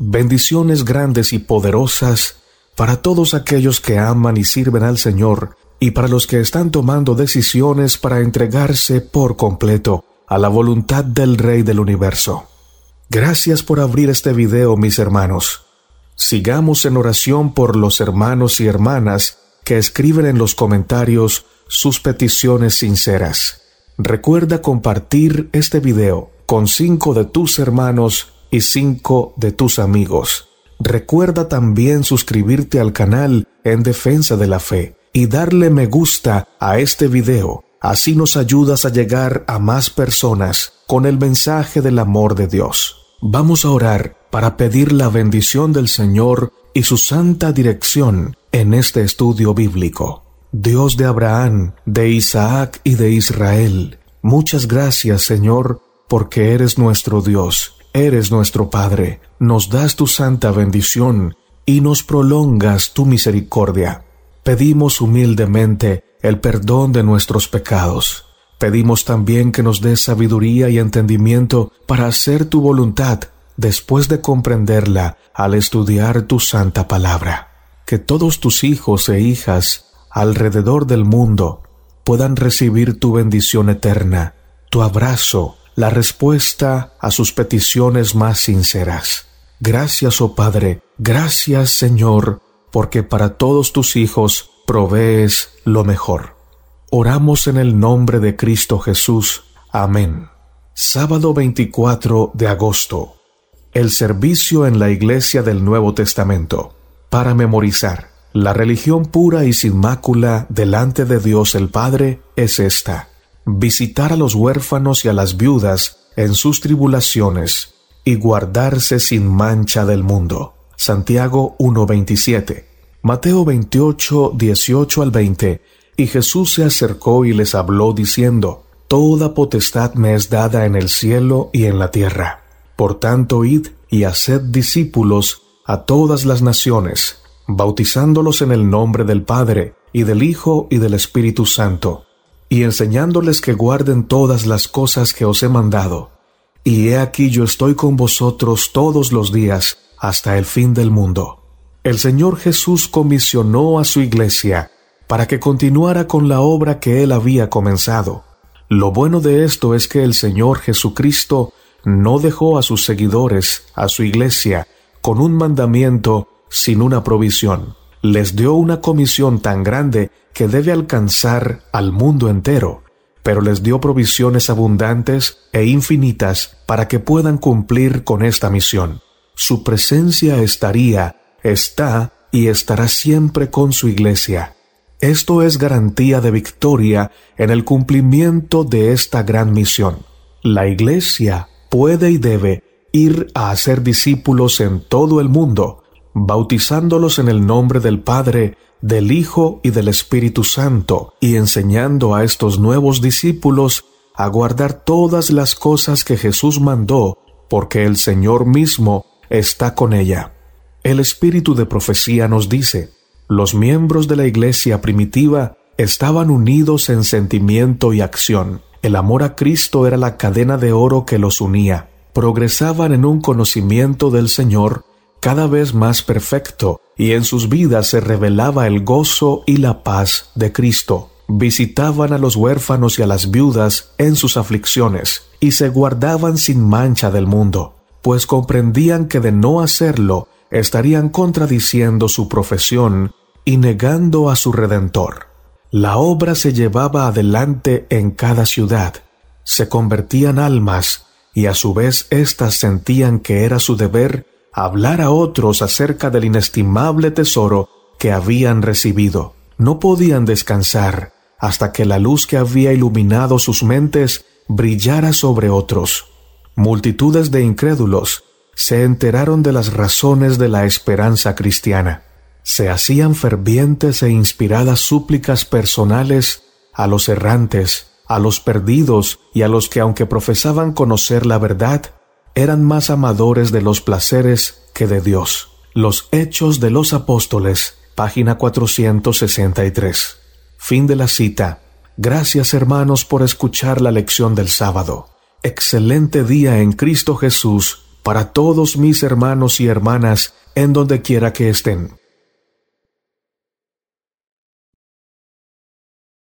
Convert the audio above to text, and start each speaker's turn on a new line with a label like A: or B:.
A: Bendiciones grandes y poderosas para todos aquellos que aman y sirven al Señor y para los que están tomando decisiones para entregarse por completo a la voluntad del Rey del Universo. Gracias por abrir este video, mis hermanos. Sigamos en oración por los hermanos y hermanas que escriben en los comentarios sus peticiones sinceras. Recuerda compartir este video con cinco de tus hermanos y cinco de tus amigos. Recuerda también suscribirte al canal en defensa de la fe y darle me gusta a este video. Así nos ayudas a llegar a más personas con el mensaje del amor de Dios. Vamos a orar para pedir la bendición del Señor y su santa dirección en este estudio bíblico. Dios de Abraham, de Isaac y de Israel, muchas gracias Señor, porque eres nuestro Dios, eres nuestro Padre, nos das tu santa bendición y nos prolongas tu misericordia. Pedimos humildemente el perdón de nuestros pecados Pedimos también que nos des sabiduría y entendimiento para hacer tu voluntad después de comprenderla al estudiar tu santa palabra. Que todos tus hijos e hijas alrededor del mundo puedan recibir tu bendición eterna, tu abrazo, la respuesta a sus peticiones más sinceras. Gracias, oh Padre, gracias, Señor, porque para todos tus hijos provees lo mejor. Oramos en el nombre de Cristo Jesús. Amén. Sábado 24 de agosto. El servicio en la Iglesia del Nuevo Testamento. Para memorizar. La religión pura y sin mácula delante de Dios el Padre es esta. Visitar a los huérfanos y a las viudas en sus tribulaciones y guardarse sin mancha del mundo. Santiago 1.27. Mateo 28, 18 al 20 y Jesús se acercó y les habló diciendo, Toda potestad me es dada en el cielo y en la tierra. Por tanto, id y haced discípulos a todas las naciones, bautizándolos en el nombre del Padre, y del Hijo, y del Espíritu Santo, y enseñándoles que guarden todas las cosas que os he mandado. Y he aquí yo estoy con vosotros todos los días, hasta el fin del mundo. El Señor Jesús comisionó a su iglesia para que continuara con la obra que él había comenzado. Lo bueno de esto es que el Señor Jesucristo no dejó a sus seguidores, a su iglesia, con un mandamiento sin una provisión. Les dio una comisión tan grande que debe alcanzar al mundo entero, pero les dio provisiones abundantes e infinitas para que puedan cumplir con esta misión. Su presencia estaría, está y estará siempre con su iglesia. Esto es garantía de victoria en el cumplimiento de esta gran misión. La Iglesia puede y debe ir a hacer discípulos en todo el mundo, bautizándolos en el nombre del Padre, del Hijo y del Espíritu Santo, y enseñando a estos nuevos discípulos a guardar todas las cosas que Jesús mandó, porque el Señor mismo está con ella. El Espíritu de profecía nos dice, los miembros de la iglesia primitiva estaban unidos en sentimiento y acción. El amor a Cristo era la cadena de oro que los unía. Progresaban en un conocimiento del Señor cada vez más perfecto, y en sus vidas se revelaba el gozo y la paz de Cristo. Visitaban a los huérfanos y a las viudas en sus aflicciones, y se guardaban sin mancha del mundo, pues comprendían que de no hacerlo estarían contradiciendo su profesión y negando a su Redentor. La obra se llevaba adelante en cada ciudad, se convertían almas, y a su vez éstas sentían que era su deber hablar a otros acerca del inestimable tesoro que habían recibido. No podían descansar hasta que la luz que había iluminado sus mentes brillara sobre otros. Multitudes de incrédulos se enteraron de las razones de la esperanza cristiana. Se hacían fervientes e inspiradas súplicas personales a los errantes, a los perdidos y a los que aunque profesaban conocer la verdad, eran más amadores de los placeres que de Dios. Los Hechos de los Apóstoles, página 463. Fin de la cita. Gracias hermanos por escuchar la lección del sábado. Excelente día en Cristo Jesús para todos mis hermanos y hermanas en donde quiera que estén.